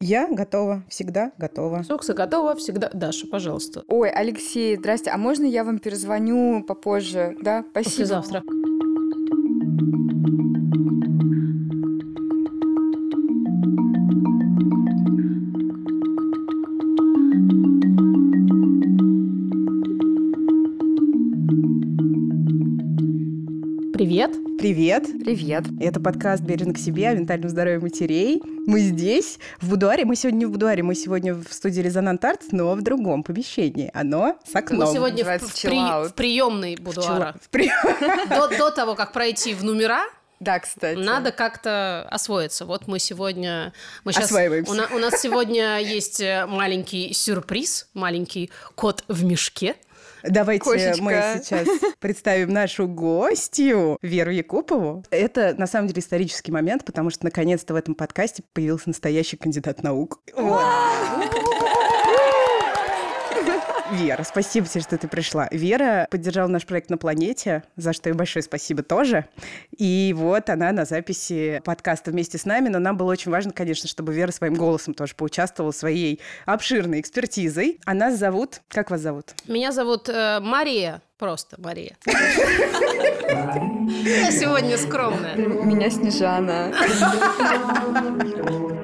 Я готова, всегда готова. Сукса готова всегда. Даша, пожалуйста. Ой, Алексей, здрасте. А можно я вам перезвоню попозже? Да, спасибо. Послезавтра. Привет. Привет. Это подкаст «Бережно к себе» о ментальном здоровье матерей. Мы здесь, в будуаре. Мы сегодня не в будуаре, мы сегодня в студии «Резонант Арт», но в другом помещении. Оно с окном. Мы сегодня в, в при- в приемной будуара. В при- До, до того, как пройти в номера, Да, кстати. надо как-то освоиться. Вот мы сегодня... Мы щас- Осваиваемся. у, на- у нас сегодня есть э, маленький сюрприз, маленький кот в мешке. Давайте Кошечка. мы сейчас представим нашу гостью Веру Якупову. Это, на самом деле, исторический момент, потому что, наконец-то, в этом подкасте появился настоящий кандидат наук. Вот. Вера, спасибо тебе, что ты пришла. Вера поддержала наш проект на планете, за что ей большое спасибо тоже. И вот она на записи подкаста вместе с нами, но нам было очень важно, конечно, чтобы Вера своим голосом тоже поучаствовала своей обширной экспертизой. А нас зовут... Как вас зовут? Меня зовут э, Мария. Просто Мария. Я сегодня скромная. Меня Снежана.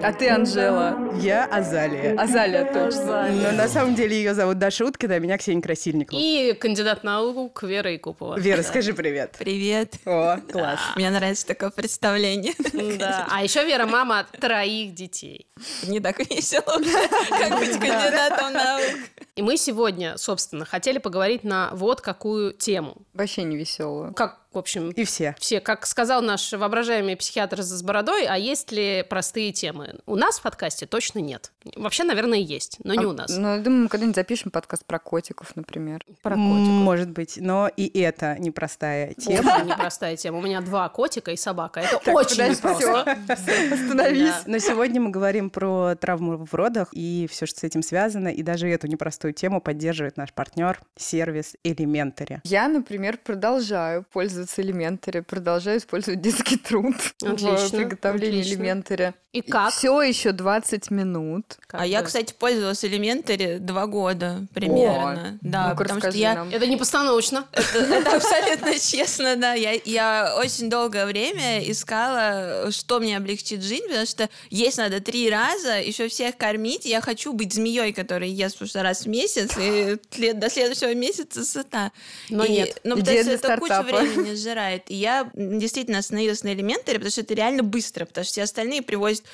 А ты Анжела. Я Азалия. Азалия, точно. Но на самом деле ее зовут Даша Уткина, а меня Ксения Красильникова. И кандидат наук Вера Якупова. Вера, скажи привет. Привет. О, класс. Мне нравится такое представление. Да. А еще Вера мама троих детей. Не так весело, как быть кандидатом наук. И мы сегодня, собственно, хотели поговорить на вот какую тему. Вообще не веселую. Как, в общем, И все. все, как сказал наш воображаемый психиатр с бородой, а есть ли простые темы? У нас в подкасте точно нет. Вообще, наверное, есть, но не у нас. Ну, я думаю, мы когда-нибудь запишем подкаст про котиков, например. Про котиков. Может быть, но и это непростая тема. Очень непростая тема. У меня два котика и собака. Это очень подожди, непросто. Остановись. Да. Но сегодня мы говорим про травму в родах и все, что с этим связано. И даже эту непростую тему поддерживает наш партнер сервис Elementary. Я, например, продолжаю пользоваться элементари, продолжаю использовать детский труд в Отлично, приготовлении отлично. И как? Все еще 20 минут. Как А я, бы. кстати, пользовалась Elementary два года примерно. Да, Ну-ка, потому что я... нам. Это не постановочно. Это, это абсолютно честно, да. Я, я очень долгое время искала, что мне облегчит жизнь, потому что есть надо три раза, еще всех кормить. Я хочу быть змеей, которая ест просто раз в месяц, и до следующего месяца сыта. Но И- нет. Ну, Идея потому что это кучу стартапа. Времени сжирает. И я действительно остановилась на элементаре, потому что это реально быстро, потому что все остальные привозят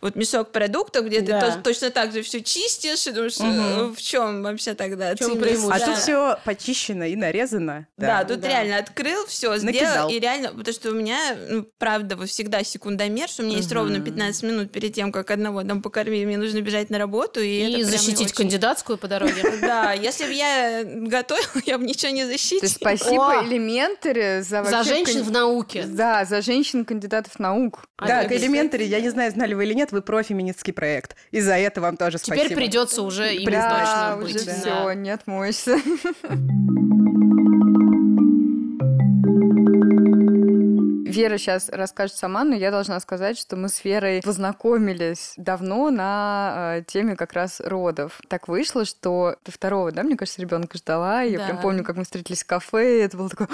вот мешок продуктов, где Да. ты то- точно так же все чистишь, и думаешь, э, в чем вообще тогда чем ценность? А Да. тут все почищено и нарезано. Да, тут Да. реально открыл, все Накидал. сделал, и реально, потому что у меня, ну, правда, вот всегда секундомер, что у меня есть ровно 15 минут перед тем, как одного там покормить, мне нужно бежать на работу, и, И защитить очень- кандидатскую по дороге. Да, если бы я готовила, я бы ничего не защитила. спасибо О! За За женщин кан- в науке. Да, за женщин кандидатов наук. Да, к. Elementary, я не знаю, знали вы или нет, вы профеминистский проект. И за это вам тоже спасибо. Теперь придется уже им Да, точно уже быть. все, Да. не отмоешься. Вера сейчас расскажет сама, но я должна сказать, что мы с Верой познакомились давно на э, теме как раз родов. Так вышло, что ты второго, да, мне кажется, ребенка ждала. Я Да. прям помню, как мы встретились в кафе, и это было такое,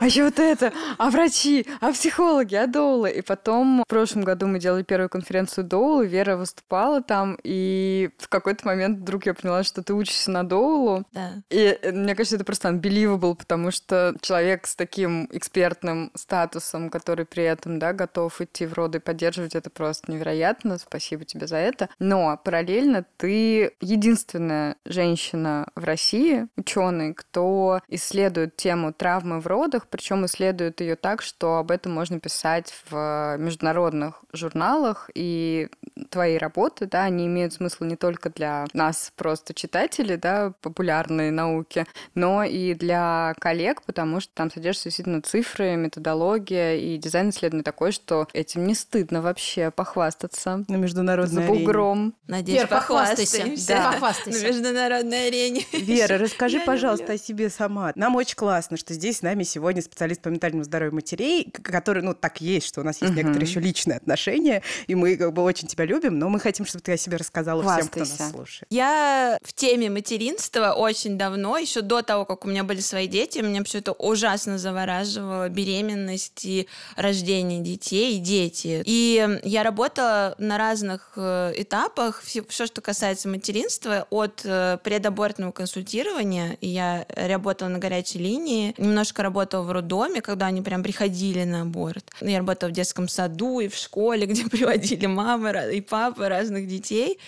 а еще вот это, а врачи, а психологи, а доулы. И потом в прошлом году мы делали первую конференцию доулы, Вера выступала там, и в какой-то момент вдруг я поняла, что ты учишься на доулу, Да. и э, мне кажется, это просто unbelievable, потому что человек с таким экспертным статусом, который при этом, да, готов идти в роды и поддерживать, это просто невероятно. Спасибо тебе за это. Но параллельно ты единственная женщина в России, ученый, кто исследует тему травмы в родах, причем исследует ее так, что об этом можно писать в международных журналах, и твои работы, да, они имеют смысл не только для нас, просто читателей, да, популярной науки, но и для коллег, потому что там содержатся действительно цифры, методология, и дизайн исследований такой, что этим не стыдно вообще похвастаться. На международной За бугром. арене. Надеюсь, Вер, похвастайся. Да, На похвастайся. международной арене. Вера, расскажи, Я пожалуйста, люблю. о себе сама. Нам очень классно, что здесь с нами сегодня специалист по ментальному здоровью матерей, который, ну, так есть, что у нас есть Мгм. некоторые еще личные отношения, и мы как бы очень тебя любим, но мы хотим, чтобы ты о себе рассказала всем, кто нас слушает. Я в теме материнства очень давно, еще до того, как у меня были свои дети, меня все это ужасно завораживало, беременность и рождение детей, дети. И я работала на разных э, этапах, все, что касается материнства, от э, предабортного консультирования, и я работала на горячей линии, немножко работала в роддоме, когда они прям приходили на аборт. Я работала в детском саду и в школе, где приводили мамы и папы разных детей.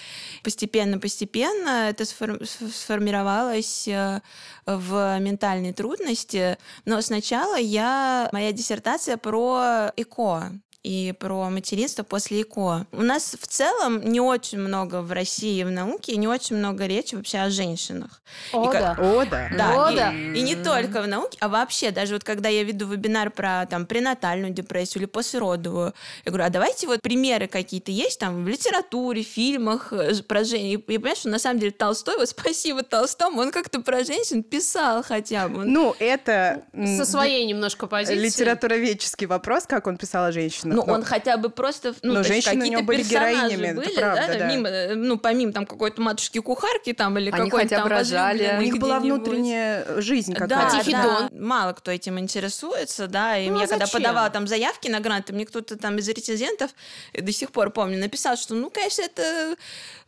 Постепенно-постепенно это сфор- сф- сформировалось э, в ментальной трудности. Но сначала я... Моя диссертация про ЭКО и про материнство после ЭКО. У нас в целом не очень много в России в науке, не очень много речи вообще о женщинах. О, И как- да. О, да. Да, О, и, да. и не только в науке, а вообще, даже вот когда я веду вебинар про там пренатальную депрессию или послеродовую, я говорю, а давайте вот примеры какие-то есть там в литературе, фильмах э, про женщин. И, и понимаешь, что на самом деле Толстой, вот спасибо Толстому, он как-то про женщин писал хотя бы. Ну, это Со своей немножко позиции. литературоведческий вопрос, как он писал о женщинах. Ну, но- он хотя бы просто, ну, Но женщины у какие-то него были героинями, это были, правда, да, да. мимо, э, ну, помимо там какой-то матушки-кухарки там или Они какой-то хотя там рожали. у них была внутренняя жизнь Да, какая-то. Тихий да. Дон. Мало кто этим интересуется, да. И Ну, а я когда зачем? подавала там заявки на гранты, мне кто-то там из рецензентов, я до сих пор помню, написал, что, ну, конечно, это...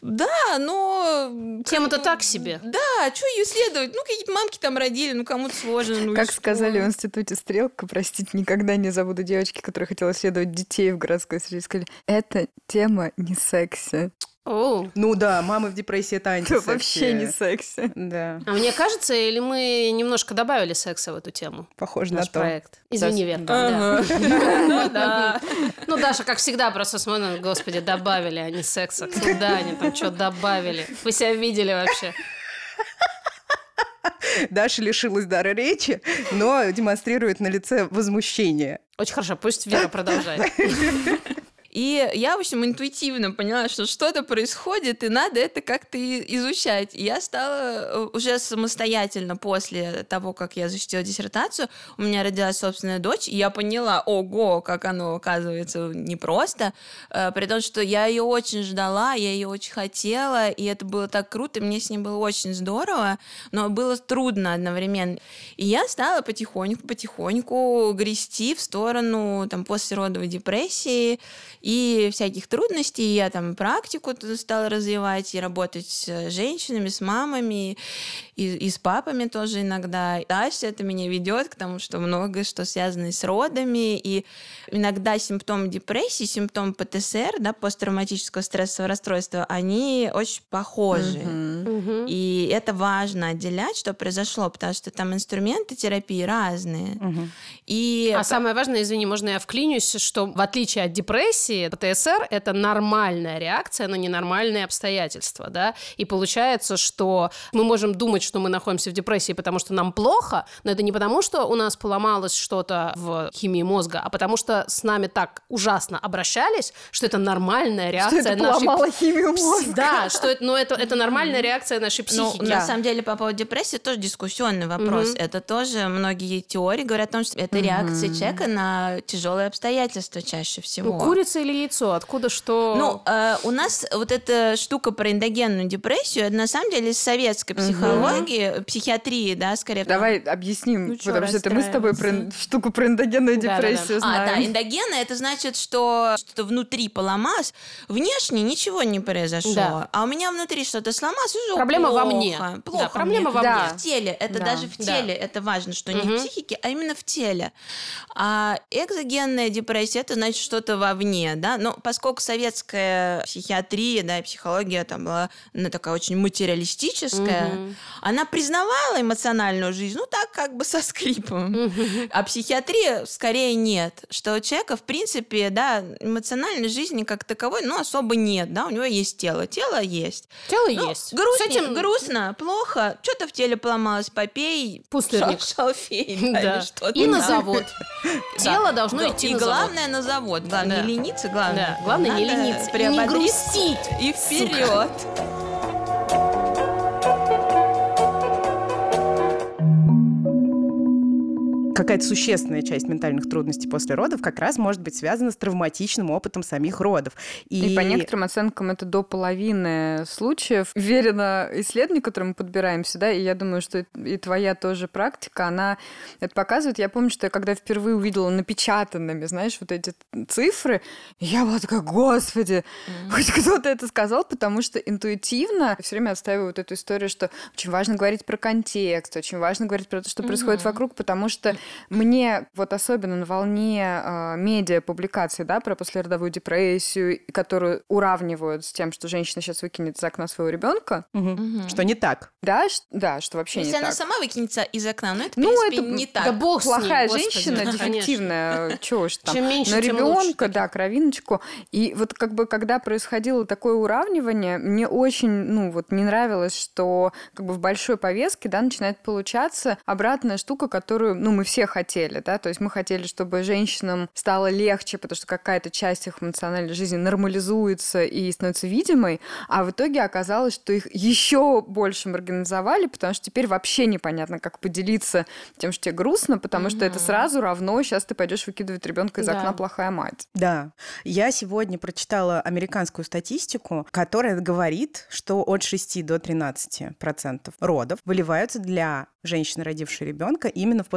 Да, но... Тема-то так себе. Да, что ее исследовать? Ну, какие-то мамки там родили, ну, кому-то сложно. Ну, Как сказали в институте Стрелка, простите, никогда не забуду девочки, которые хотела исследовать детей в городской среде, сказали, эта тема не секси. О. Ну да, мамы в депрессии это Это антисекси. вообще не секси. Да, А мне кажется, или мы немножко добавили секса в эту тему? похоже на Наш то. проект. Извини, Вер. Ага. да. Да. Ну, Даша, как всегда, просто смотрит, господи, добавили они секса. Куда они там что добавили? Вы себя видели вообще? Даша лишилась дара речи, но демонстрирует на лице возмущение. Очень хорошо, пусть Вера продолжает. И я, в общем, интуитивно поняла, что что-то происходит, и надо это как-то изучать. И я стала э, уже самостоятельно после того, как я защитила диссертацию, у меня родилась собственная дочь, и я поняла, ого, как оно оказывается непросто, э, при том, что я ее очень ждала, я ее очень хотела, и это было так круто, мне с ней было очень здорово, но было трудно одновременно. И я стала потихоньку-потихоньку грести в сторону там, послеродовой депрессии и всяких трудностей. Я там практику стала развивать и работать с женщинами, с мамами, и, и с папами тоже иногда. Дальше это меня ведет к тому, что многое, что связано с родами, и иногда симптомы депрессии, симптомы ПТСР, да, посттравматического стрессового расстройства, они очень похожи. Мгм. И это важно отделять, что произошло, потому что там инструменты терапии разные. Мгм. И А самое важное, извини, можно я вклинюсь, что в отличие от депрессии, ПТСР — это нормальная реакция на ненормальные обстоятельства, да, и получается, что мы можем думать, что мы находимся в депрессии, потому что нам плохо, но это не потому, что у нас поломалось что-то в химии мозга, а потому что с нами так ужасно обращались, что это нормальная реакция Что это нашей... поломало химию мозга. Да, что это, ну, это, это нормальная реакция нашей Ну, психики. на самом деле, по поводу депрессии тоже дискуссионный вопрос. Мгм. Это тоже многие теории говорят о том, что это реакция человека на тяжелые обстоятельства чаще всего. Ну, курица или яйцо? Откуда что? Ну, э, у нас вот эта штука про эндогенную депрессию, это на самом деле из советской психологии, психиатрии, да, скорее. Давай объясним, Ну потому что это мы с тобой про штуку про эндогенную депрессию А, да, знаем. эндогенная это значит, что что-то внутри поломалось, внешне ничего не произошло, Да. а у меня внутри что-то сломалось, уже Проблема во плохо, мне. Плохо Да, проблема мне. во мне. В теле, это Да. даже в Да. теле, это важно, что не Мгм. в психике, а именно в теле. А экзогенная депрессия это значит что-то вовне, да, но поскольку советская психиатрия, да, и психология там была ну, такая очень материалистическая, Мгм. Она признавала эмоциональную жизнь, ну так как бы со скрипом. А психиатрия скорее нет. Что у человека, в принципе, да, эмоциональной жизни как таковой, ну, особо нет, да, у него есть тело. Тело есть. Тело Ну, есть. грустит, С этим... грустно, плохо, что-то в теле поломалось, попей Пустырник. шал- шалфей да, Да. или что-то. И на завод. Тело должно идти И на завод. главное на завод. Главное не лениться, главное. Главное не лениться. И не приободриться грустить. И вперед. Какая-то существенная часть ментальных трудностей после родов как раз может быть связана с травматичным опытом самих родов. И... по некоторым оценкам это до половины случаев. Верено исследованию, к которому мы подбираемся, да, и я думаю, что и твоя тоже практика, она это показывает. Я помню, что я когда впервые увидела напечатанными, знаешь, вот эти цифры, я была такая, господи, хоть кто-то это сказал, потому что интуитивно все время отстаиваю вот эту историю, что очень важно говорить про контекст, очень важно говорить про то, что происходит вокруг, потому что мне вот особенно на волне э, медиа публикаций, да, про послеродовую депрессию, которую уравнивают с тем, что женщина сейчас выкинет из окна своего ребенка, Мгм. Что не так. да, ш- да, что вообще Если не она так. сама выкинется из окна, ну это, в Ну, принципе, это не так. Да бог с ней, Плохая господи, женщина, конечно. дефективная, чего уж там. Чем меньше, лучше. ребенка, да, кровиночку. И вот как бы когда происходило такое уравнивание, мне очень, ну вот не нравилось, что как бы в большой повестке, да, начинает получаться обратная штука, которую, ну, мы все хотели, да, то есть мы хотели, чтобы женщинам стало легче, потому что какая-то часть их эмоциональной жизни нормализуется и становится видимой, а в итоге оказалось, что их еще больше маргинализовали, потому что теперь вообще непонятно, как поделиться тем, что тебе грустно, потому что это сразу равно, сейчас ты пойдешь выкидывать ребенка из Да. окна плохая мать. Да. Я сегодня прочитала американскую статистику, которая говорит, что от 6 до 13 процентов родов выливаются для женщины, родившей ребенка, именно в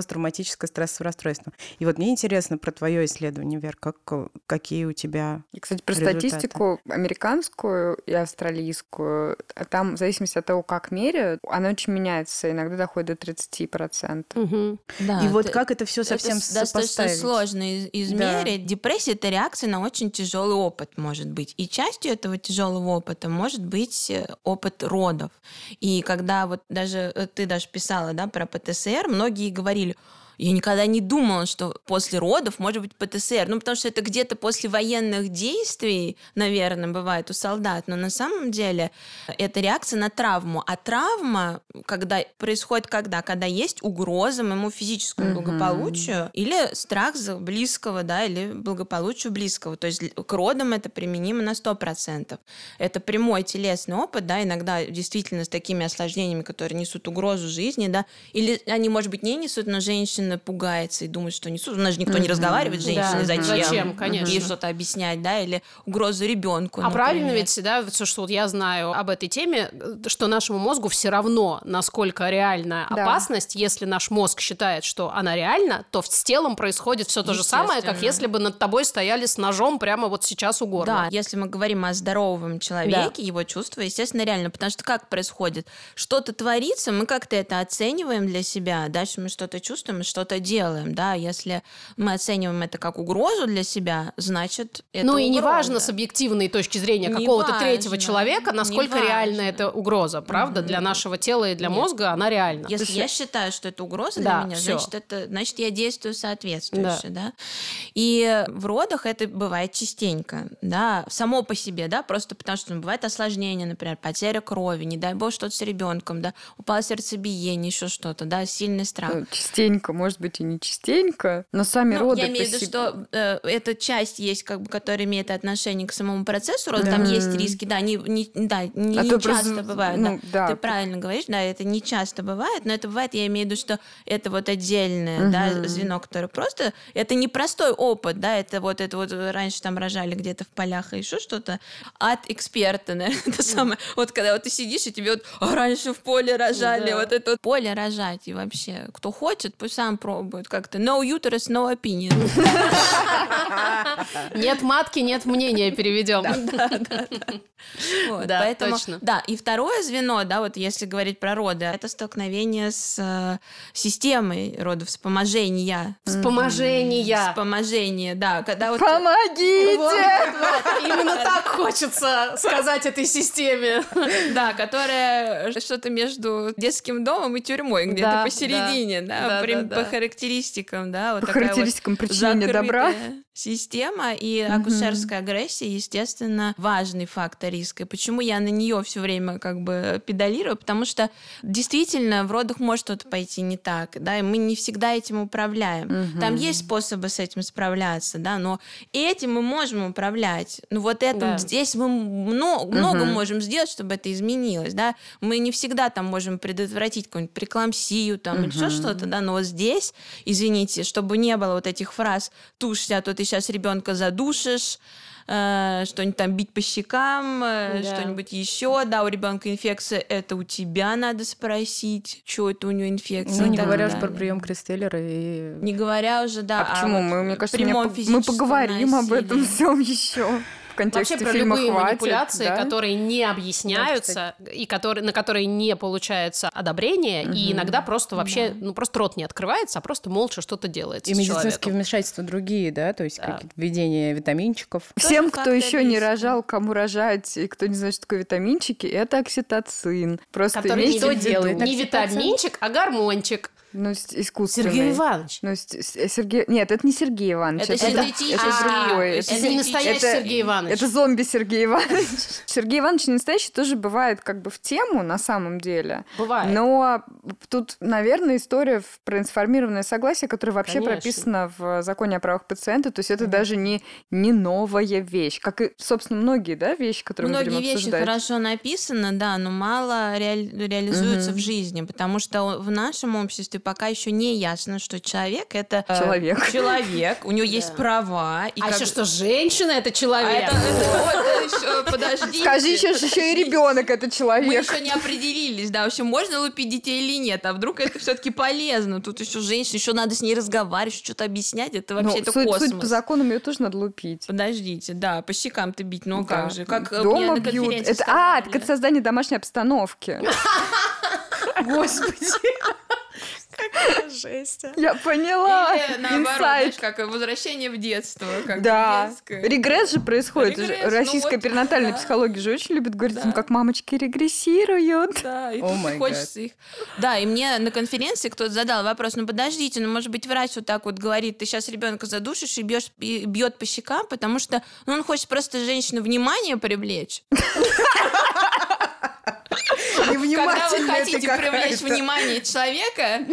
посттравматическое стрессовое расстройство. И вот мне интересно про твое исследование, Вер, как, какие у тебя... И, кстати, про Результаты. статистику американскую и австралийскую, а там, в зависимости от того, как меряют, она очень меняется, иногда доходит до 30%. Мгм. Да, и вот это- как это все совсем это достаточно сложно из- измерить. Депрессия это реакция на очень тяжелый опыт, может быть. И частью этого тяжелого опыта может быть э, опыт родов. И когда вот даже э, ты даже писала да, про ПТСР, многие говорили, я никогда не думала, что после родов может быть ПТСР. Ну, потому что это где-то после военных действий, наверное, бывает у солдат. Но на самом деле это реакция на травму. А травма, когда происходит когда? Когда есть угроза моему физическому Мгм. благополучию или страх за близкого, да, или благополучию близкого. То есть к родам это применимо на 100%. Это прямой телесный опыт, да, иногда действительно с такими осложнениями, которые несут угрозу жизни, да, или они, может быть, не несут, но женщина пугается и думает, что несут. У нас же никто не разговаривает с женщиной, Да, зачем? зачем, конечно. Ей что-то объяснять, да, или угрозу ребенку. А правильно ведь, да, все, что вот я знаю об этой теме, что нашему мозгу все равно, насколько реальна Да. опасность, если наш мозг считает, что она реальна, то с телом происходит все то же самое, как если бы над тобой стояли с ножом прямо вот сейчас у горла. Да, если мы говорим о здоровом человеке, его чувства, естественно, реально. Потому что как происходит? Что-то творится, мы как-то это оцениваем для себя, дальше мы что-то чувствуем и что-то делаем, да. Если мы оцениваем это как угрозу для себя, значит, это ну и угроза. неважно с объективной точки зрения какого-то третьего человека, насколько реальна эта угроза, правда? Для нашего тела и для Нет. мозга она реальна. Если Слушай, я считаю, что это угроза Да, для меня, всё. значит, это, значит, я действую соответствующе, да. И в родах это бывает частенько, да, само по себе, да, просто потому что ну, бывает осложнение, например, потеря крови, не дай бог что-то с ребенком, да, упало сердцебиение, еще что-то, да, сильный страх. Частенько, может быть, и не частенько, но сами Ну, роды я имею в виду, что э, эта часть есть, как бы, которая имеет отношение к самому процессу рода, Да. там есть риски, да, не, не, да, не, А не то часто просто, бывают, ну, да. да. Ты правильно говоришь, да, это не часто бывает, но это бывает, я имею в виду, что это вот отдельное, да, Мгм. звено, которое просто, это непростой опыт, да, это вот это вот раньше там рожали где-то в полях и еще что-то, от эксперта, наверное, это самое, вот когда вот ты сидишь, и тебе вот «А, раньше в поле рожали, Да. вот это вот поле рожать, и вообще, кто хочет, пусть сам пробует как-то, no uterus, no opinion. Нет матки, нет мнения, переведем. Да, точно. Да, и второе звено, да, вот если говорить про роды, это столкновение с э, системой родов, вспоможения. Вспоможения. Вспоможение, да, когда вот... Помогите! Именно так хочется сказать этой системе. Да, которая что-то между детским домом и тюрьмой, где-то посередине, да, да, при- да, да. По характеристикам, да, вот По такая вот характеристикам причинения добра. Система, и акушерская агрессия, естественно, важный фактор риска. И почему я на нее все время как бы педалирую? Потому что действительно в родах может что-то пойти не так, да, и мы не всегда этим управляем. Там есть способы с этим справляться, да, но этим мы можем управлять. Ну вот это Да. здесь мы много, много можем сделать, чтобы это изменилось, да. Мы не всегда там можем предотвратить какую-нибудь прекламсию там или еще что-то, да, но вот здесь, извините, чтобы не было вот этих фраз «тушься, а то ты сейчас ребенка задушишь», э, что-нибудь там бить по щекам, э, Да. что-нибудь еще, да, у ребенка инфекция, это у тебя надо спросить, что это у него инфекция. Ну, не говоря уж далее. про прием Крестеллера и... Не говоря уже, да. А почему? вот мы, мне кажется, мы поговорим об этом всем еще. В контексте Вообще про фильма любые хватит, манипуляции, да? которые не объясняются и которые, на которые не получается одобрение, и иногда просто вообще, ну просто рот не открывается, а просто молча что-то делается И с медицинские человеком. вмешательства другие, да, то есть Да. какие-то введение витаминчиков. Всем, Тоже кто еще не рожал, кому рожать, и кто не знает, что такое витаминчики, это окситоцин. Просто Который виду. делает? Не витаминчик, а гормончик. Ну, искусственный. Сергей Иванович. Ну, Сергей... Нет, это не Сергей Иванович. Это это, синтетический. это другой. А, Это, Это не настоящий это- Сергей Иванович. это зомби Сергей Иванович. Сергей Иванович не настоящий тоже бывает как бы в тему на самом деле. Бывает. Но тут, наверное, история про информированное согласие, которое вообще Конечно. прописано в законе о правах пациента. То есть это даже не, не новая вещь. Как и, собственно, многие да, вещи, которые мы Многие будем вещи обсуждать. хорошо написаны, да, но мало реаль- реализуются Мгм. в жизни, потому что в нашем обществе пока еще не ясно, что человек это э, Человек. человек, у него есть Да. права. И а как- еще что, женщина это А человек. это, это вот еще, подождите. Скажи еще, что еще и ребенок это Мы человек. еще не определились, да, вообще можно лупить детей или нет, а вдруг это все-таки полезно. Тут еще женщина, еще надо с ней разговаривать, что-то объяснять, это Ну, вообще это суть, космос. суть по законам ее тоже надо лупить. Подождите, да, по щекам-то бить, ну Да. как же? Как э, мне Дома на бьют. конференции Это, а, это создание домашней обстановки. Господи. Жесть. Я поняла. Или наоборот, Инсайт. знаешь, как возвращение в детство. Как Да. детское. Регресс же происходит. Регресс, Же- ну Российская вот, перинатальная да. психология же очень любит говорить, Да. как мамочки регрессируют. Да, и май хочется их... Да, и мне на конференции кто-то задал вопрос, ну подождите, ну может быть врач вот так вот говорит, ты сейчас ребенка задушишь и бьешь, и бьет по щекам, потому что ну, он хочет просто женщину внимание привлечь. Когда вы хотите привлечь внимание человека,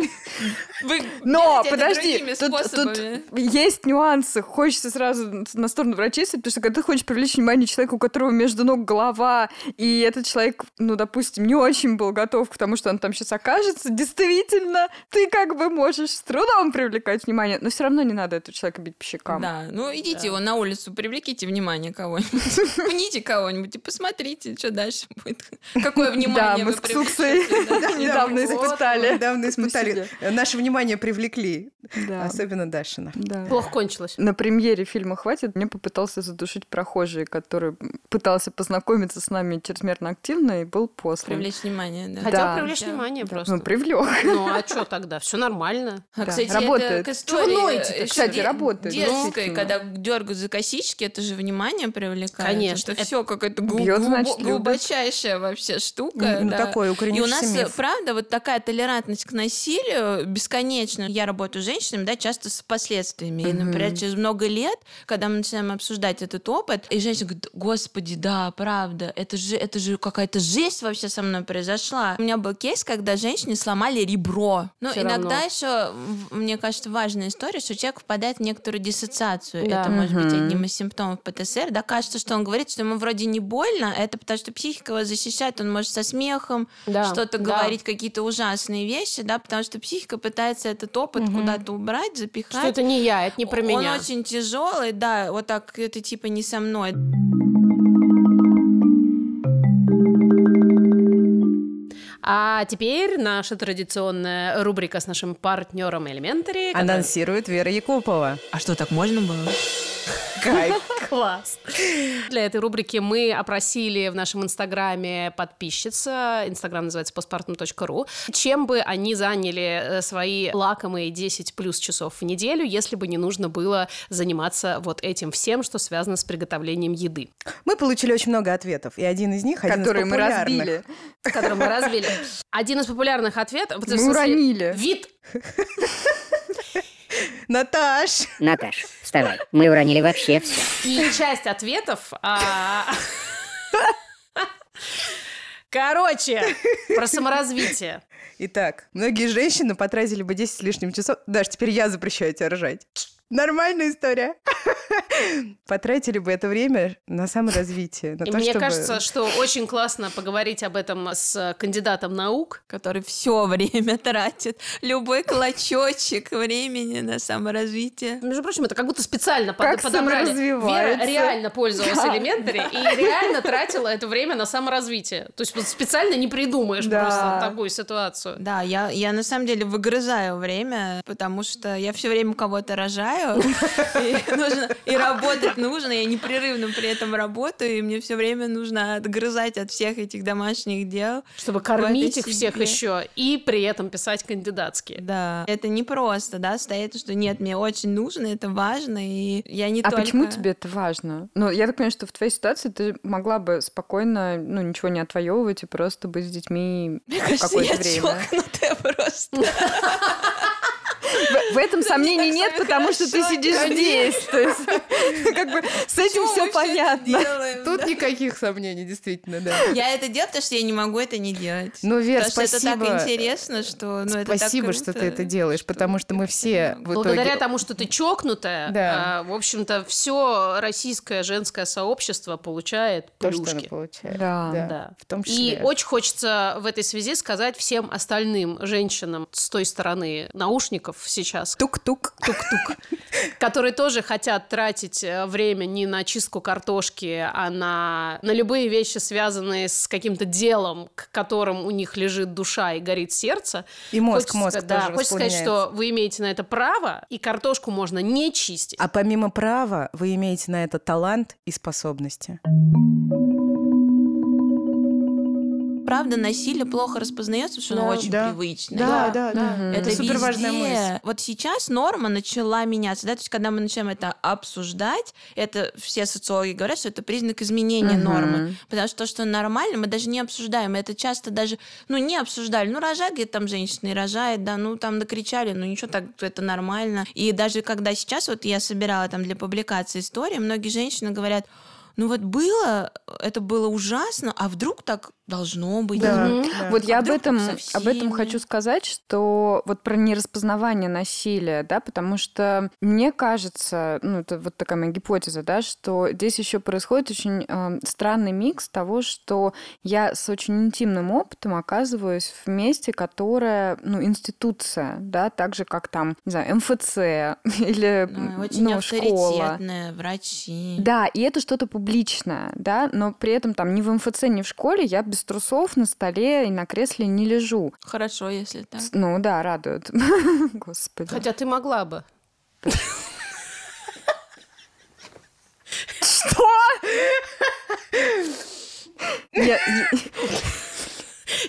вы Но, подожди, тут, тут есть нюансы. Хочется сразу на сторону врачей, садить, потому что когда ты хочешь привлечь внимание человека, у которого между ног голова, и этот человек, ну, допустим, не очень был готов к тому, что он там сейчас окажется, действительно, ты как бы можешь с трудом привлекать внимание, но все равно не надо этого человека бить по щекам. Да, ну идите его на улицу, привлеките внимание кого-нибудь, пните кого-нибудь и посмотрите, что дальше будет. Какое Да, внимание мы вы с Ксуксой да. недавно испытали. Недавно испытали. Наше внимание привлекли. Да. Особенно Дашина. Да. Плохо кончилось. На премьере фильма «Хватит» мне попытался задушить прохожий, который пытался познакомиться с нами чрезмерно активно и был послан. Привлечь внимание, да. Хотел Да. привлечь Да. внимание Да, просто. Ну, привлек. Ну а что тогда? Все нормально. А, Да, кстати, работает. это к истории, э, Кстати, де- работает, Детской, действительно. когда дергают за косички, это же внимание привлекает. Конечно. Это Это- все какая-то глуб- глубо- значит, любит. глубочайшая вообще штука. Ну, да. такой И у укоренившийся нас, миф. правда, вот такая толерантность к насилию бесконечна. Я работаю с женщинами, да, часто с последствиями. И, например, через много лет, когда мы начинаем обсуждать этот опыт, и женщина говорит, господи, да, правда, это же, это же какая-то жесть вообще со мной произошла. У меня был кейс, когда женщине сломали ребро. Ну, Всё иногда равно. еще, мне кажется, важная история, что человек впадает в некоторую диссоциацию. Да. Это может быть одним из симптомов ПТСР. Да, кажется, что он говорит, что ему вроде не больно, а это потому что психика его защищает, он может со смехом Да, что-то да. говорить, какие-то ужасные вещи, да, потому что психика пытается этот опыт куда-то убрать, запихать. Что это не я, это не про Он меня. очень тяжелый, да, вот так это типа не со мной. А теперь наша традиционная рубрика с нашим партнером Elementary. который- Анонсирует Вера Якупова. А что, так можно было? Кайф. Класс. Для этой рубрики мы опросили в нашем инстаграме подписчица, инстаграм называется postpartum.ru, чем бы они заняли э, свои лакомые 10 плюс часов в неделю, если бы не нужно было заниматься вот этим всем, что связано с приготовлением еды, Мы получили очень много ответов, и один из них, один которые из мы разбили. который мы разбили. Один из популярных ответов... Мы смысле, уронили. Вид Наташ! Наташ, Вставай, мы уронили вообще все. И часть ответов... а, Короче, про саморазвитие. Итак, многие женщины потратили бы 10 с лишним часов... Даже теперь я запрещаю тебя рожать. Нормальная история. Потратили бы это время на саморазвитие. На И то, мне чтобы... кажется, что очень классно поговорить об этом с кандидатом наук. который все время тратит, любой клочочек времени на саморазвитие. Между прочим, это как будто специально под- Как подобрали. Вера реально пользовалась Да. элементари и реально тратила это время на саморазвитие. То есть вот специально не придумаешь Да. просто такую ситуацию. Да, я, я на самом деле выгрызаю время, потому что я все время кого-то рожаю, и, нужно, и работать нужно, я непрерывно при этом работаю, и мне все время нужно отгрызать от всех этих домашних дел. Чтобы кормить их всех еще и при этом писать кандидатские. Да, это не просто, да, стоит, что нет, мне очень нужно, это важно, и я не А только... почему тебе это важно? Ну, я так понимаю, что в твоей ситуации ты могла бы спокойно, ну, ничего не отвоевывать и просто быть с детьми Мне кажется, какое-то я время. чокнутая просто. В, в этом сомнений нет, потому что ты сидишь здесь. То есть, как бы с этим все понятно. делаем, Тут никаких сомнений, действительно, да. Я это делаю, потому что я не могу это не делать. Ну, Вер, Потому что спасибо. это так интересно, что ну, Спасибо, что ты это делаешь, потому что мы все в Благодаря тому, что ты чокнутая, а, в общем-то, все российское женское сообщество получает То, что она плюшки. Да. Да. В том И очень хочется в этой связи сказать всем остальным женщинам с той стороны наушников сейчас, Тук-тук. тук-тук, которые тоже хотят тратить э, время не на чистку картошки, а на, на любые вещи, связанные с каким-то делом, к которым у них лежит душа и горит сердце. И мозг, Хочется мозг да, тоже хочется сказать, что вы имеете на это право, и картошку можно не чистить. А помимо права, вы имеете на это талант и способности. Правда, насилие плохо распознается, потому что Да. оно очень Да. привычное. Да, да, да. Мгм. Это супер важная везде. мысль. Вот сейчас норма начала меняться, да, то есть когда мы начинаем это обсуждать, это все социологи говорят, что это признак изменения Мгм. нормы, потому что то, что нормально, мы даже не обсуждаем, это часто даже, ну, не обсуждали, ну, рожает, говорит, там женщина и рожает, да, ну, там накричали, ну, ничего, так, это нормально. И даже когда сейчас, вот я собирала там для публикации истории, многие женщины говорят, ну вот было, это было ужасно, а вдруг так должно быть? Да, Мгм. да. Вот я А об вдруг этом, об этом хочу сказать, что вот про нераспознавание насилия, да, потому что мне кажется, ну, это вот такая моя гипотеза, да, что здесь еще происходит очень э, странный микс того, что я с очень интимным опытом оказываюсь в месте, которое, ну, институция, да, так же, как там, не знаю, МФЦ или, Ну, очень ну, школа. врачи. Да, и это что-то публичное, да, но при этом там ни в МФЦ, ни в школе я без трусов на столе и на кресле не лежу. Хорошо, если так. Ну да, радует. Господи. Хотя ты могла бы. Что? Я,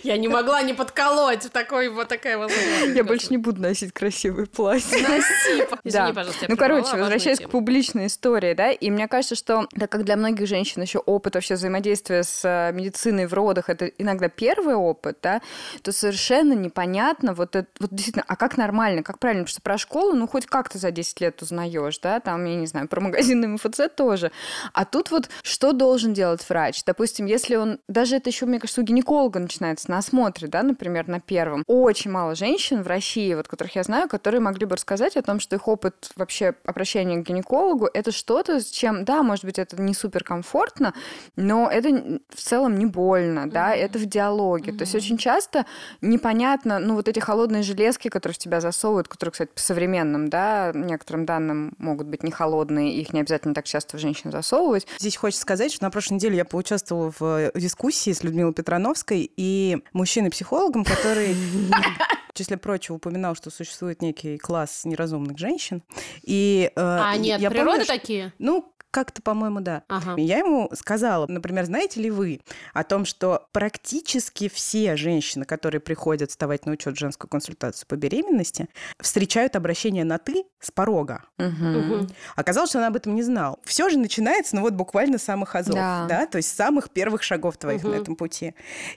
Я не могла не подколоть. Такой вот такая возможность. я больше не буду носить красивые платья. Носи. Извини, пожалуйста, Ну, короче, возвращаясь к публичной истории, да, и мне кажется, что так как для многих женщин еще опыт вообще взаимодействия с э, медициной в родах это иногда первый опыт, да, то совершенно непонятно вот, это, вот действительно, а как нормально, как правильно, потому что про школу, ну, хоть как-то за 10 лет узнаешь, да, там, я не знаю, про магазин МФЦ тоже. А тут вот что должен делать врач? Допустим, если он, даже это еще, мне кажется, у гинеколога начинается на осмотре, да, например, на первом. Очень мало женщин в России, вот которых я знаю, которые могли бы рассказать о том, что их опыт вообще обращения к гинекологу это что-то, с чем, да, может быть, это не супер комфортно, но это в целом не больно, да, это в диалоге. То есть очень часто непонятно, ну, вот эти холодные железки, которые в тебя засовывают, которые, кстати, по современным, да, некоторым данным могут быть не холодные, их не обязательно так часто в женщин засовывать. Здесь хочется сказать, что на прошлой неделе я поучаствовала в э, дискуссии с Людмилой Петрановской и мужчиной-психологом, который в числе прочего упоминал, что существует некий класс неразумных женщин. И, э, А они от природы помню, такие? Ну, Как-то, по-моему, да. Ага. И я ему сказала, например, знаете ли вы о том, что практически все женщины, которые приходят вставать на учет в женскую консультацию по беременности, встречают обращение на «ты» с порога. Мгм. Оказалось, что она об этом не знала. Все же начинается, ну вот буквально с самых азов, Да. да. то есть с самых первых шагов твоих на Мгм. этом пути.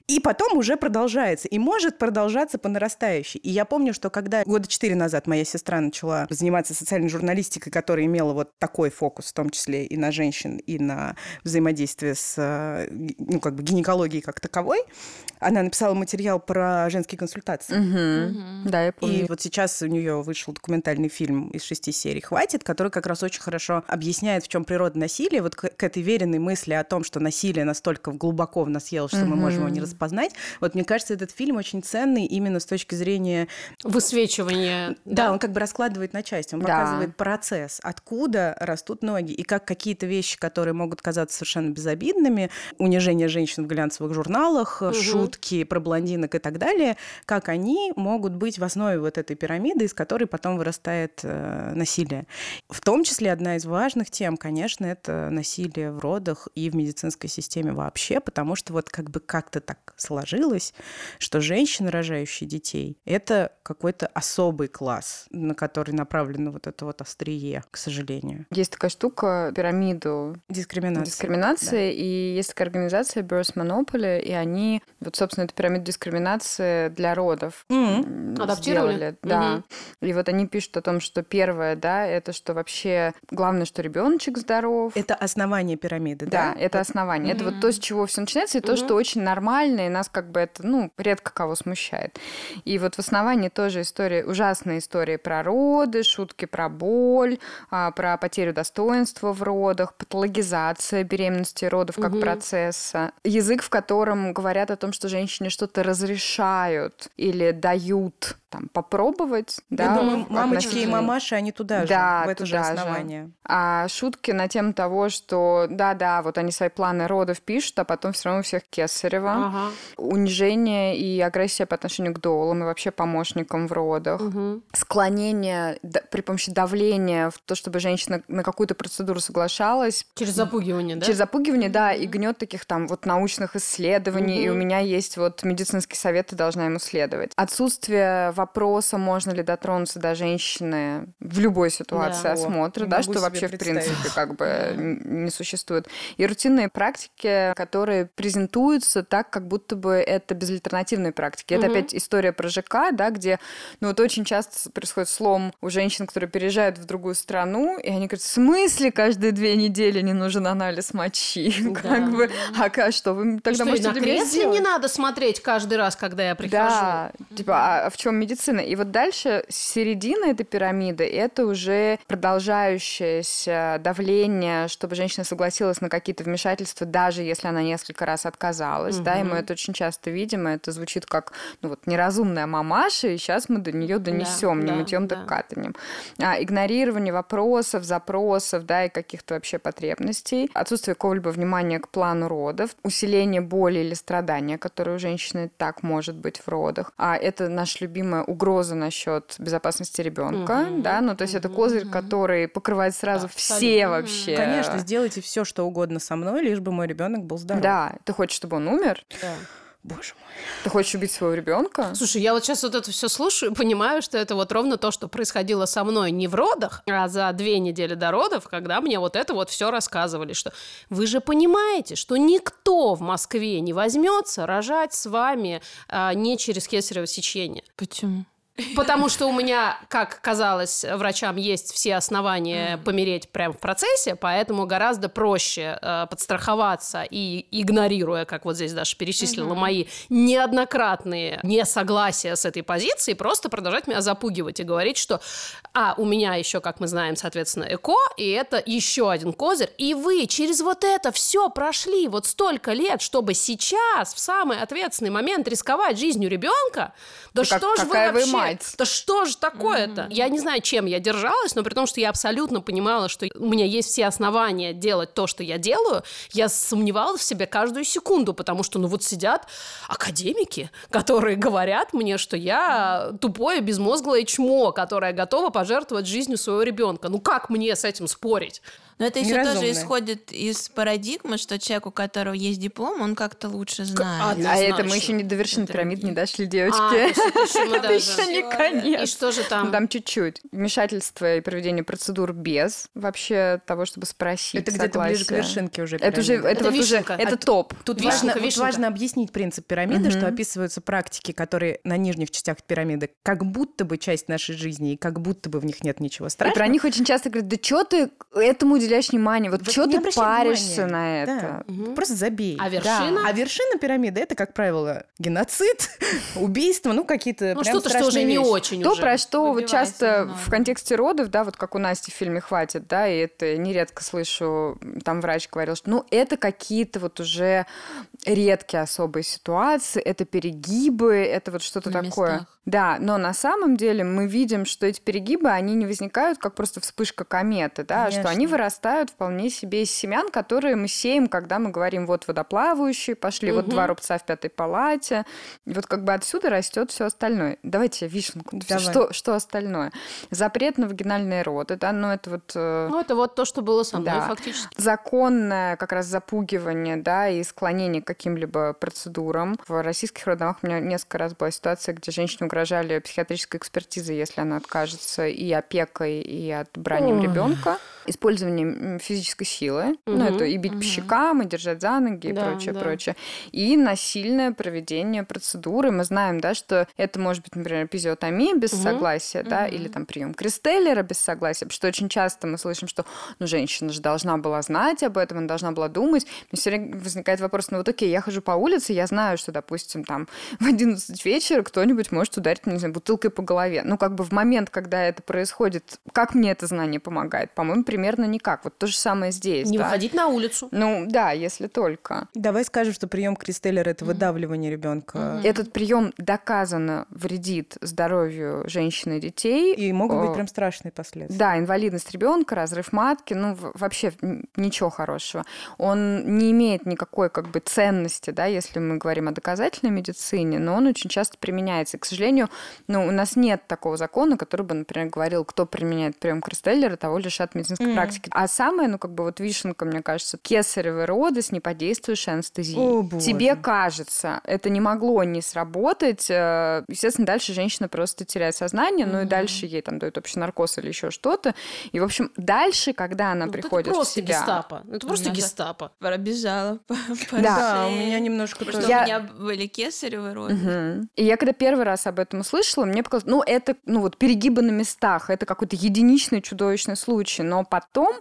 И потом уже продолжается, и может продолжаться по нарастающей. И я помню, что когда года четыре назад моя сестра начала заниматься социальной журналистикой, которая имела вот такой фокус, в том числе и на женщин, и на взаимодействие с, э, ну, как бы гинекологией как таковой, она написала материал про женские консультации. Мгм. Да, я помню. И вот сейчас у нее вышел документальный фильм из шести серий «Хватит», который как раз очень хорошо объясняет, в чем природа насилия. Вот к, к этой веренной мысли о том, что насилие настолько глубоко в нас съело, что мы можем его не распознать. Вот мне кажется, этот фильм очень ценный именно с точки зрения... Высвечивание. Да, он как бы раскладывает на части, он Да. показывает процесс, откуда растут ноги, и как какие-то вещи, которые могут казаться совершенно безобидными, унижение женщин в глянцевых журналах, шутки про блондинок и так далее, как они могут быть в основе вот этой пирамиды, из которой потом вырастает э, насилие. В том числе одна из важных тем, конечно, это насилие в родах и в медицинской системе вообще, потому что вот как бы как-то так сложилось, что женщины, рожающие детей, это какой-то особый класс, на который направлено вот это вот острие, к сожалению. Есть такая штука, пирамиду Дискриминация. дискриминации, и есть такая организация Birth Monopoly, и они, вот, собственно, эту пирамиду дискриминации для родов м, Адаптировали? сделали. Да. И вот они пишут о том, что первое, да, это что вообще главное, что ребеночек здоров. Это основание пирамиды, Да, да? это основание. Это вот то, с чего все начинается, и то, что очень нормально, и нас как бы это, ну, редко кого смущает. И вот в основании тоже история, ужасные истории про роды, шутки про боль, а, про потерю достоинства в родах, патологизация беременности и родов как процесса. Язык, в котором говорят о том, что женщине что-то разрешают или дают там попробовать. Я да, думаю, мамочки и мамаши, они туда же, Да, в это же туда же. основание. а шутки на тему того, что да-да, вот они свои планы родов пишут, а потом все равно у всех кесарево. Ага. Унижение и агрессия по отношению к долам и вообще помощникам в родах. Мгм. Склонение да- при помощи давления в то, чтобы женщина на какую-то процедуру соглашалась. Через запугивание, да? Через запугивание, да, и гнет таких там вот научных исследований, и у меня есть вот медицинский совет, ты должна ему следовать. Отсутствие вопроса, можно ли дотронуться до женщины в любой ситуации Да. осмотра, О, да, что вообще в принципе как бы не существует. И рутинные практики, которые презентуются так, как будто бы это безальтернативные практики. Это Мгм. опять история про ЖК, да, где ну вот очень часто происходит слом у женщин, которые переезжают в другую страну, и они говорят, в смысле каждые две недели не нужен анализ мочи? Как бы, а что вы И тогда что, и можете на для меня кресле не надо смотреть каждый раз, когда я прихожу. Да, типа, а в чем медицина? И вот дальше середина этой пирамиды это уже продолжающееся давление, чтобы женщина согласилась на какие-то вмешательства, даже если она несколько раз отказалась, да, и мы это очень часто видим, и это звучит как, ну вот, неразумная мамаша, и сейчас мы до нее донесем, не да, мытьем, да. так катанем. А, игнорирование вопросов, запросов, да, и каких-то вообще потребностей, отсутствие какого-либо внимания к плану родов, усиление боли или страдания, которые у женщины так может быть в родах. А это наша любимая угроза насчет безопасности ребенка, Мгм, да, ну то есть это козырь, который покрывает сразу Да, все абсолютно. вообще. Конечно, сделайте все, что угодно со мной, лишь бы мой ребенок был здоров. Да, ты хочешь, чтобы он умер? Да. Боже мой. Ты хочешь убить своего ребенка? Слушай, я вот сейчас вот это все слушаю и понимаю, что это вот ровно то, что происходило со мной не в родах, а за две недели до родов, когда мне вот это вот все рассказывали, что вы же понимаете, что никто в Москве не возьмется рожать с вами а, не через кесарево сечение. Почему? Потому что у меня, как казалось врачам, есть все основания помереть прямо в процессе, поэтому гораздо проще э, подстраховаться и игнорируя, как вот здесь Даша перечислила, мои неоднократные несогласия с этой позицией, просто продолжать меня запугивать и говорить, что а, у меня еще, как мы знаем, соответственно, ЭКО, и это еще один козырь, и вы через вот это все прошли вот столько лет, чтобы сейчас, в самый ответственный момент, рисковать жизнью ребенка, да как- что ж вы какая вы вообще мать. Да что же такое-то? Я не знаю, чем я держалась, но при том, что я абсолютно понимала, что у меня есть все основания делать то, что я делаю, я сомневалась в себе каждую секунду, потому что, ну вот сидят академики, которые говорят мне, что я тупое, безмозглое чмо, которое готово пожертвовать жизнью своего ребенка. Ну как мне с этим спорить? Но это еще тоже исходит из парадигмы, что человек, у которого есть диплом, он как-то лучше знает. а, А это мы еще не до вершины Это пирамиды не дошли, А, девочки. есть это еще не конец. И что же там? Там чуть-чуть. Вмешательство и проведение процедур без вообще того, чтобы спросить Это где-то ближе к вершинке уже Это уже, это, вот уже, это А топ. Тут важно, важно объяснить принцип пирамиды, что описываются практики, которые на нижних частях пирамиды как будто бы часть нашей жизни, и как будто бы в них нет ничего И страшного. про них очень часто говорят, да что ты этому уделяешь внимание? Вот Вот что ты паришься внимания. на это? Да. Просто забей. А вершина? А вершина пирамиды это, как правило, геноцид, убийство, ну какие-то Ну прям что-то, что уже страшные не вещи. очень То, уже. про что вот часто в контексте родов, да, вот как у Насти в фильме «Хватит», да, и это нередко слышу, там врач говорил, что, ну, это какие-то вот уже редкие особые ситуации, это перегибы, это вот что-то такое. местах. Да, но на самом деле мы видим, что эти перегибы, они не возникают как просто вспышка кометы, да, а что они Конечно. вырастают вполне себе из семян, которые мы сеем, когда мы говорим, вот водоплавающие пошли, вот Мгм. два рубца в пятой палате, и вот как бы отсюда растет все остальное. Давайте я вишенку. Давай. Что, что остальное? Запрет на вагинальные роды, да, ну это вот... э, Ну, это вот то, что было со мной, Да. фактически. законное как раз запугивание, да, и склонение к каким-либо процедурам. В российских роддомах у меня несколько раз была ситуация, где женщине угрожали психиатрической экспертизой, если она откажется и опекой, и отбранием Ой. ребенка, использованием физической силы, ну Мгм. это и бить по щекам, и держать за ноги, и Да, прочее, да. прочее. И насильное проведение процедуры. Мы знаем, да, что это может быть, например, эпизиотомия без Мгм. согласия, да, или там прием Кристеллера без согласия, потому что очень часто мы слышим, что ну, женщина же должна была знать об этом, она должна была думать. Мне все время возникает вопрос, ну вот окей, я хожу по улице, я знаю, что, допустим, там в 11 вечера кто-нибудь может ударить, не знаю, бутылкой по голове. Ну, как бы в момент, когда это происходит, как мне это знание помогает? По-моему, примерно никак. Вот то же самое здесь. Не да. выходить на улицу. Ну, да, если только. Давай скажем, что прием Кристеллера это выдавливание ребенка. Этот прием доказанно вредит здоровью женщин и детей. И могут О, быть прям страшные последствия. Да, инвалидность ребенка, разрыв матки, ну вообще ничего хорошего. Он не имеет никакой как бы ценности, да, если мы говорим о доказательной медицине, но он очень часто применяется. И, к сожалению, ну, у нас нет такого закона, который бы, например, говорил, кто применяет прием Кристеллера, того лишат медицинской Мгм. практики. А самое, ну, как бы вот вишенка, мне кажется, кесаревые роды с неподействующей анестезией. О, боже. Тебе кажется, это не могло не сработать. э, Естественно, дальше женщина просто теряет сознание, ну и дальше ей там дают общий наркоз или еще что-то. И, в общем, дальше, когда она Ну, приходит это просто в себя... гестапо. Это просто Надо. гестапо. Пробежала по, по Да. У меня немножко Что. Я- у меня были кесаревые роды. И я когда первый раз об этом услышала, мне показалось, ну, это, ну, вот перегибы на местах, это какой-то единичный чудовищный случай. Но потом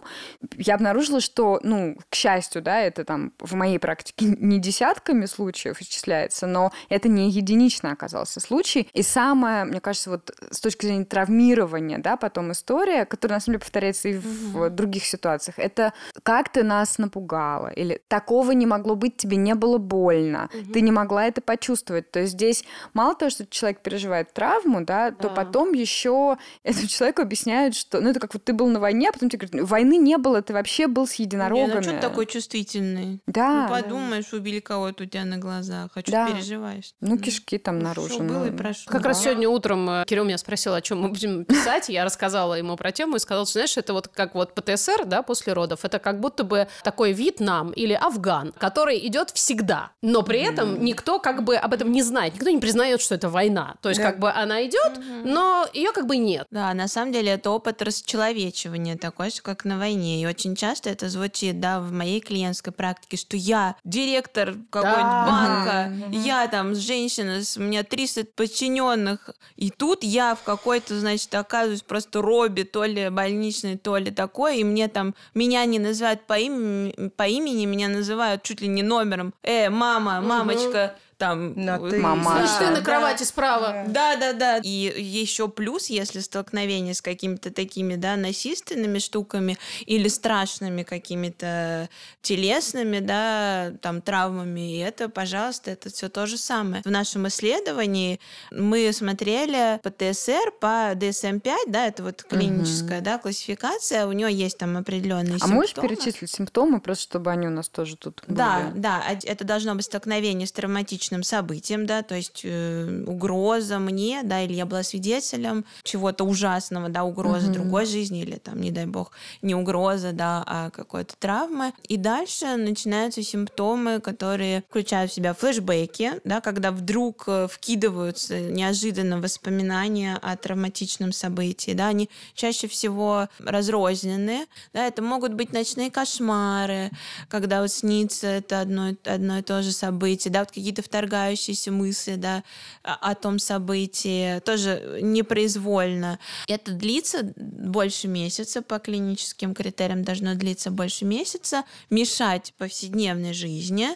я обнаружила, что, ну, к счастью, да, это там в моей практике не десятками случаев исчисляется, но это не единично оказался случай. И самое, мне кажется, вот с точки зрения травмирования, да, потом история, которая, на самом деле, повторяется и в других ситуациях, это как ты нас напугала, или такого не могло быть, тебе не было больно, ты не могла это почувствовать. То есть здесь мало того, что человек переживает травму, да, то Да. потом еще этому человеку объясняют, что, ну, это как вот ты был на войне, а потом тебе говорят, войны не было, ты вообще был с Не, единорогами. ну что ты такой чувствительный? Да. ну подумаешь, убили кого-то у тебя на глазах, а что Да. ты переживаешь? Ну, кишки там наружу. Что было и ну. прошло. Как раз Да. сегодня утром э, Кирилл меня спросил, о чем мы будем писать. Я рассказала ему про тему и сказала, что, знаешь, это вот как вот ПТСР, да, после родов, это как будто бы такой Вьетнам или Афган, который идет всегда. Но при этом никто как бы об этом не знает, никто не признает, что это война. То есть Да. как бы она идет, но ее как бы нет. Да, на самом деле это опыт расчеловечивания, такой же, как на войне. И очень часто это звучит, да, в моей клиентской практике, что я директор какой-нибудь Да. банка, я там женщина, у меня 300 подчиненных, и тут я в какой-то, значит, оказываюсь просто робби, то ли больничный, то ли такой, и мне там, меня не называют по имени, по имени меня называют чуть ли не номером. Э, мама, мамочка, там... На э, ты. Мама. Значит, ты да, на да. кровати справа. Да, да, да. И еще плюс, если столкновение с какими-то такими, да, насильственными штуками или страшными какими-то телесными, да, там, травмами, и это, пожалуйста, это все то же самое. В нашем исследовании мы смотрели ПТСР по DSM-5, да, это вот клиническая, да, классификация, у нее есть там определенные А симптомы. можешь перечислить симптомы, просто чтобы они у нас тоже тут Да, были? да, од- это должно быть столкновение с травматичным событием, да, то есть э, угроза мне, да, или я была свидетелем чего-то ужасного, да, угрозы Мгм. другой жизни, или там, не дай бог, не угроза, да, а какой-то травмы. И дальше начинаются симптомы, которые включают в себя флешбеки, да, когда вдруг э, вкидываются неожиданно воспоминания о травматичном событии, да, они чаще всего разрознены, да, это могут быть ночные кошмары, когда вот снится это одно, одно и то же событие, да, вот какие-то вторгающиеся мысли, да, о том событии, тоже непроизвольно. Это длится больше месяца, по клиническим критериям должно длиться больше месяца, мешать повседневной жизни,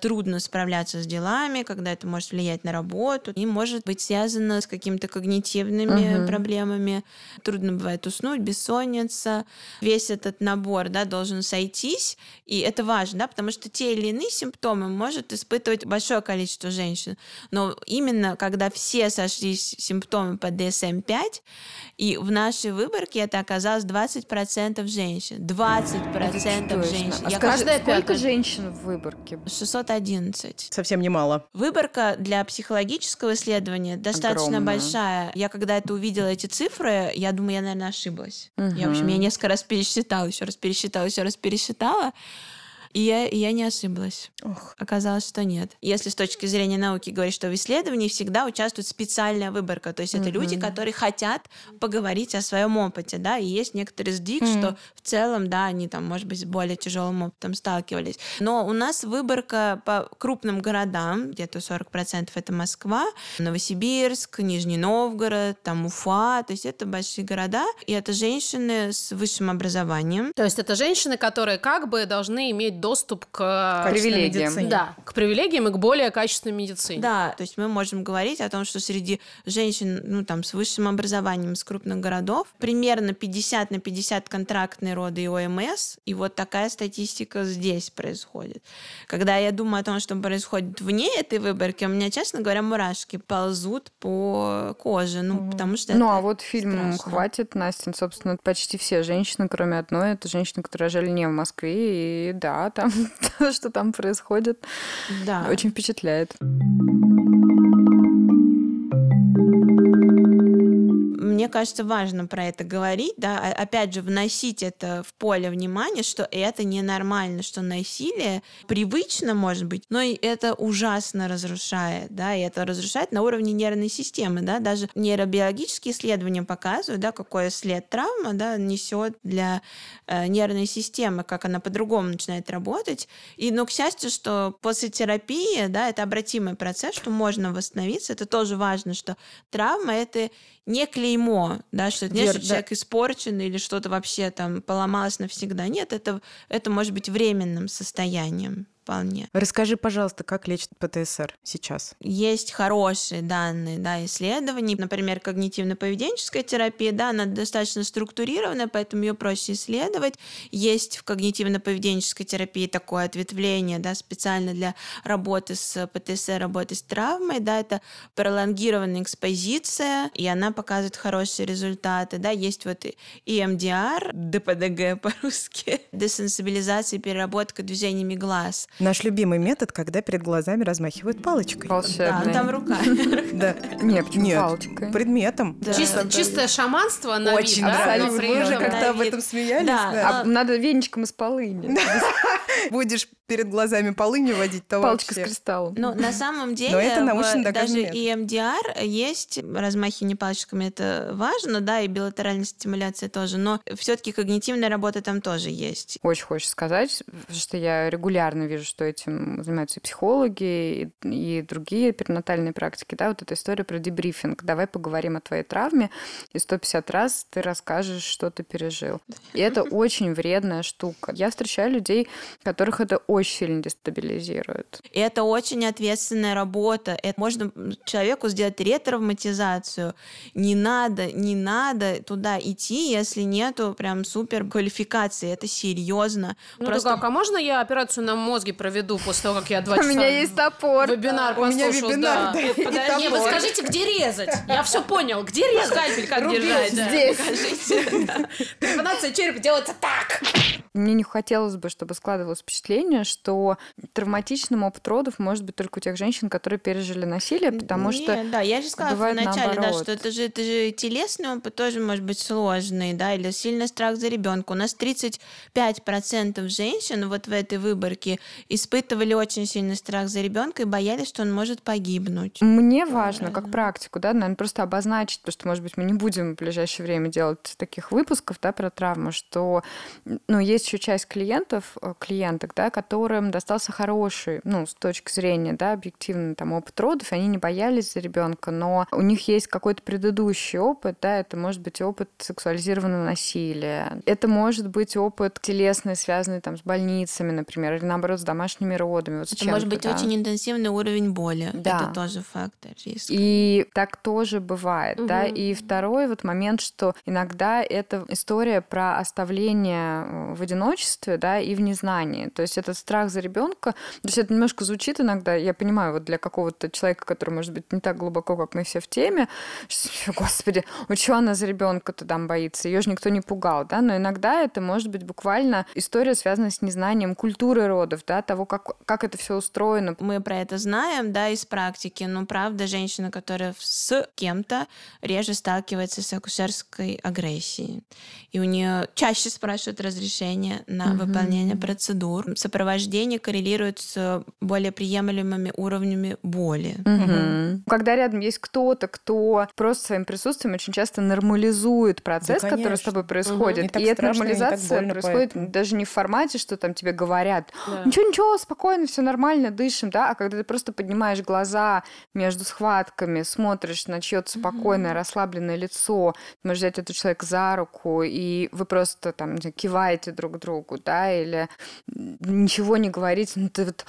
трудно справляться с делами, когда это может влиять на работу, и может быть связано с какими-то когнитивными Мгм. проблемами, трудно бывает уснуть, бессонница, весь этот набор, да, должен сойтись, и это важно, да, потому что те или иные симптомы может испытывать большое количество женщин, но именно когда все сошлись симптомы по DSM-5, и в нашей выборке это оказалось 20% женщин. 20% Точно. женщин. А Я скажи, каждая сколько пятая. женщин в выборке? 611. Совсем немало. Выборка для психологического исследования достаточно Огромная. большая. Я когда это увидела, эти цифры, я думаю, я, наверное, ошиблась. Я, в общем, я несколько раз пересчитала, еще раз пересчитала, еще раз пересчитала. И я, и я не ошиблась. Ох. Оказалось, что нет. Если с точки зрения науки говорить, что в исследовании всегда участвует специальная выборка, то есть это люди, Мгм. которые хотят поговорить о своем опыте, да, и есть некоторый сдвиг, Мгм. что в целом, да, они там, может быть, с более тяжелым опытом сталкивались. Но у нас выборка по крупным городам, где-то 40% это Москва, Новосибирск, Нижний Новгород, там Уфа, то есть это большие города, и это женщины с высшим образованием, То есть это женщины, которые как бы должны иметь доступ к... Привилегиям. медицине. Да, к привилегиям и к более качественной медицине. Да, то есть мы можем говорить о том, что среди женщин, ну там, с высшим образованием из крупных городов примерно 50 на 50 контрактные роды и ОМС, и вот такая статистика здесь происходит. Когда я думаю о том, что происходит вне этой выборки, у меня, честно говоря, мурашки ползут по коже, ну, Мгм. потому что Ну, это а вот фильм страшно. «Хватит», Настин, собственно, почти все женщины, кроме одной, это женщины, которые жили не в Москве, и да, там то, что там происходит, Да. очень впечатляет. Мне кажется, важно про это говорить, да, а- опять же, вносить это в поле внимания, что это ненормально, что насилие привычно, может быть, но и это ужасно разрушает, да, и это разрушает на уровне нервной системы, да, даже нейробиологические исследования показывают, да, какой след травма, да, несет для э, нервной системы, как она по-другому начинает работать. И, ну, к счастью, что после терапии, да, это обратимый процесс, что можно восстановиться, это тоже важно, что травма — это не клеймо, да, что это не, Вер- что да. человек испорчен или что-то вообще там поломалось навсегда. Нет, это, это может быть временным состоянием вполне. Расскажи, пожалуйста, как лечат ПТСР сейчас? Есть хорошие данные, да, исследований. Например, когнитивно-поведенческая терапия, да, она достаточно структурированная, поэтому ее проще исследовать. Есть в когнитивно-поведенческой терапии такое ответвление, да, специально для работы с ПТСР, работы с травмой, да, это пролонгированная экспозиция, и она показывает хорошие результаты, да, есть вот и EMDR, ДПДГ по-русски, десенсибилизация и переработка движениями глаз. Наш любимый метод, когда перед глазами размахивают палочкой. Да, Волшебный. ну там рука. Да. Не, почему Нет. палочкой? Предметом. Да. Чисто- чистое шаманство на Очень вид, да? Мы уже как-то об этом смеялись. Да, да. А надо веничком из полыни. Будешь перед глазами полынью водить, то Палочка с вообще. кристаллом. Ну, на самом деле, Но это в- научно даже доказанный и EMDR есть, размахивание палочками это важно, да, и билатеральная стимуляция тоже, но все-таки когнитивная работа там тоже есть. Очень хочешь сказать, что я регулярно вижу, что этим занимаются и психологи, и, и другие перинатальные практики. Да, вот эта история про дебрифинг. Давай поговорим о твоей травме, и 150 раз ты расскажешь, что ты пережил. И это очень вредная штука. Я встречаю людей, которых это очень сильно дестабилизирует. И это очень ответственная работа. Это можно человеку сделать ретравматизацию. Не надо, не надо туда идти, если нету прям супер квалификации. Это серьезно. Ну Просто... как, а можно я операцию на мозге проведу после того, как я два часа... У меня есть топор. Вебинар У меня послушал, вебинар, да. да, и Подожди, вы скажите, где резать? Я все понял. Где резать? Скальпель как Рубить держать? да. здесь. Покажите. да. Трепанация черепа делается так. Мне не хотелось бы, чтобы складывалось впечатление, что травматичным опыт родов может быть только у тех женщин, которые пережили насилие, потому что Нет, да, я же сказала бывает вначале, да, наоборот. что это же, это же телесный опыт тоже может быть сложный, да, или сильный страх за ребенка. У нас 35% женщин вот в этой выборке испытывали очень сильный страх за ребенка и боялись, что он может погибнуть. Мне важно, как практику, да, наверное, просто обозначить, потому что, может быть, мы не будем в ближайшее время делать таких выпусков, да, про травму, что, ну, есть еще часть клиентов, э, клиенток, да, которым достался хороший, ну, с точки зрения, да, объективный там опыт родов, и они не боялись за ребенка, но у них есть какой-то предыдущий опыт, да, это может быть опыт сексуализированного насилия, это может быть опыт телесный, связанный там с больницами, например, или наоборот с домашними родами. Вот Это может быть да. очень интенсивный уровень боли. Да. Это тоже фактор риска. И так тоже бывает, да. Мгм. И второй вот момент, что иногда это история про оставление э, в одиночестве, да, и в незнании. То есть это страх за ребенка. То есть это немножко звучит иногда, я понимаю, вот для какого-то человека, который, может быть, не так глубоко, как мы все в теме, что, господи, вот чего она за ребенка-то там боится? Ее же никто не пугал, да. Но иногда это может быть буквально история, связанная с незнанием культуры родов, да, того, как, как это все устроено, Мы про это знаем, да, из практики, но правда женщина, которая с кем-то реже сталкивается с акушерской агрессией. И у нее чаще спрашивают разрешение на Мгм. выполнение процедур. Сопровождение коррелирует с более приемлемыми уровнями боли. Мгм. Когда рядом есть кто-то, кто просто своим присутствием очень часто нормализует процесс, который с тобой происходит. Так И эта страшно, так нормализация больно происходит поэтому. даже не в формате, что там тебе говорят, Да. ничего, ничего, спокойно, все нормально, дышим, да, а когда ты просто поднимаешь глаза между схватками, смотришь на чье-то спокойное, расслабленное лицо, можешь взять этого человека за руку, и вы просто там знаю, киваете друг другу, да, или ничего не говорите, ну ты вот,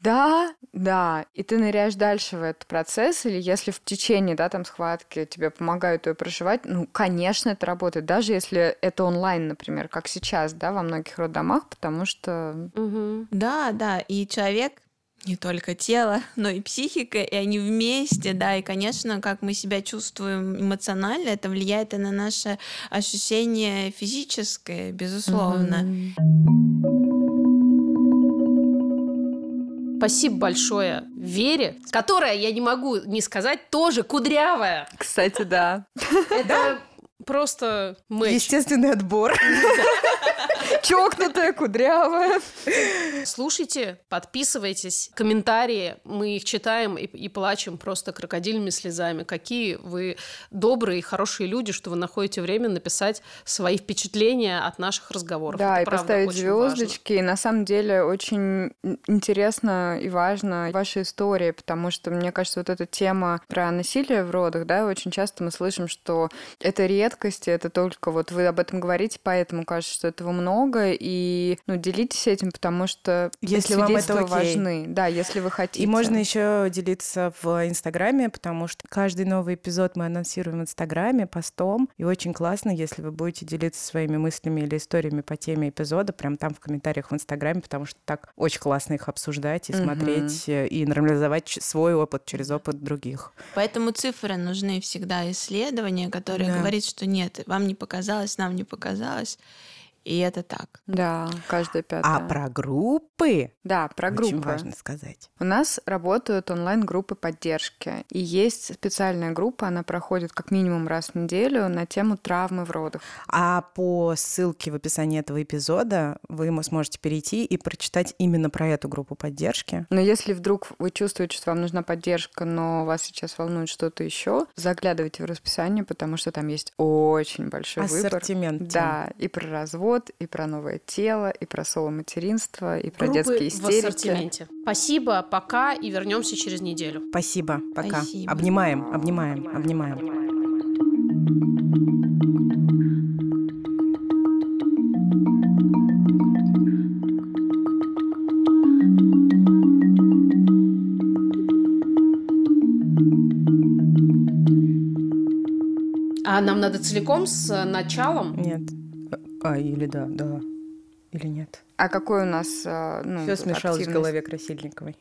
да, да, и ты ныряешь дальше в этот процесс, или если в течение, да, там схватки тебе помогают ее проживать, ну, конечно, это работает, даже если это онлайн, например, как сейчас, да, во многих роддомах, потому что Мгм. Да, да, и человек не только тело, но и психика, и они вместе, да, и, конечно, как мы себя чувствуем эмоционально, это влияет и на наше ощущение физическое, безусловно. Спасибо большое Вере, которая, я не могу не сказать, тоже кудрявая. Кстати, да. Это просто мэч. Естественный отбор. Чокнутая, кудрявая. Слушайте, подписывайтесь, комментарии, мы их читаем и, и плачем просто крокодильными слезами. Какие вы добрые и хорошие люди, что вы находите время написать свои впечатления от наших разговоров. Да, Это и правда поставить важно. звездочки. И на самом деле очень интересно и важно ваша история, потому что, мне кажется, вот эта тема про насилие в родах, да, очень часто мы слышим, что это редкость, это только вот вы об этом говорите, поэтому кажется, что этого много, и ну, делитесь этим, потому что Если вам это окей. важны. Да, если вы хотите. И можно еще делиться в Инстаграме, потому что каждый новый эпизод мы анонсируем в Инстаграме постом. И очень классно, если вы будете делиться своими мыслями или историями по теме эпизода, прям там в комментариях в Инстаграме, потому что так очень классно их обсуждать и Мгм. смотреть, э, и нормализовать свой опыт через опыт других. Поэтому цифры нужны всегда, исследования, которые Да. говорят, что нет, вам не показалось, нам не показалось. И это так. Да, каждая пятая. А про группы Да, про группы. очень важно сказать. У нас работают онлайн-группы поддержки. И есть специальная группа, она проходит как минимум раз в неделю на тему травмы в родах. А по ссылке в описании этого эпизода вы сможете перейти и прочитать именно про эту группу поддержки. Но если вдруг вы чувствуете, что вам нужна поддержка, но вас сейчас волнует что-то еще, заглядывайте в расписание, потому что там есть очень большой выбор. Ассортимент. Да, и про развод, род, и про новое тело, и про соло материнство, и про Группы детские истерики. в ассортименте. Спасибо, пока, и вернемся через неделю. Спасибо, пока. Спасибо. Обнимаем. обнимаем. обнимаем. А нам надо целиком с э, началом? Нет. А, или да, да. Или нет. А какой у нас, э, ну, Все смешалось в голове Красильниковой.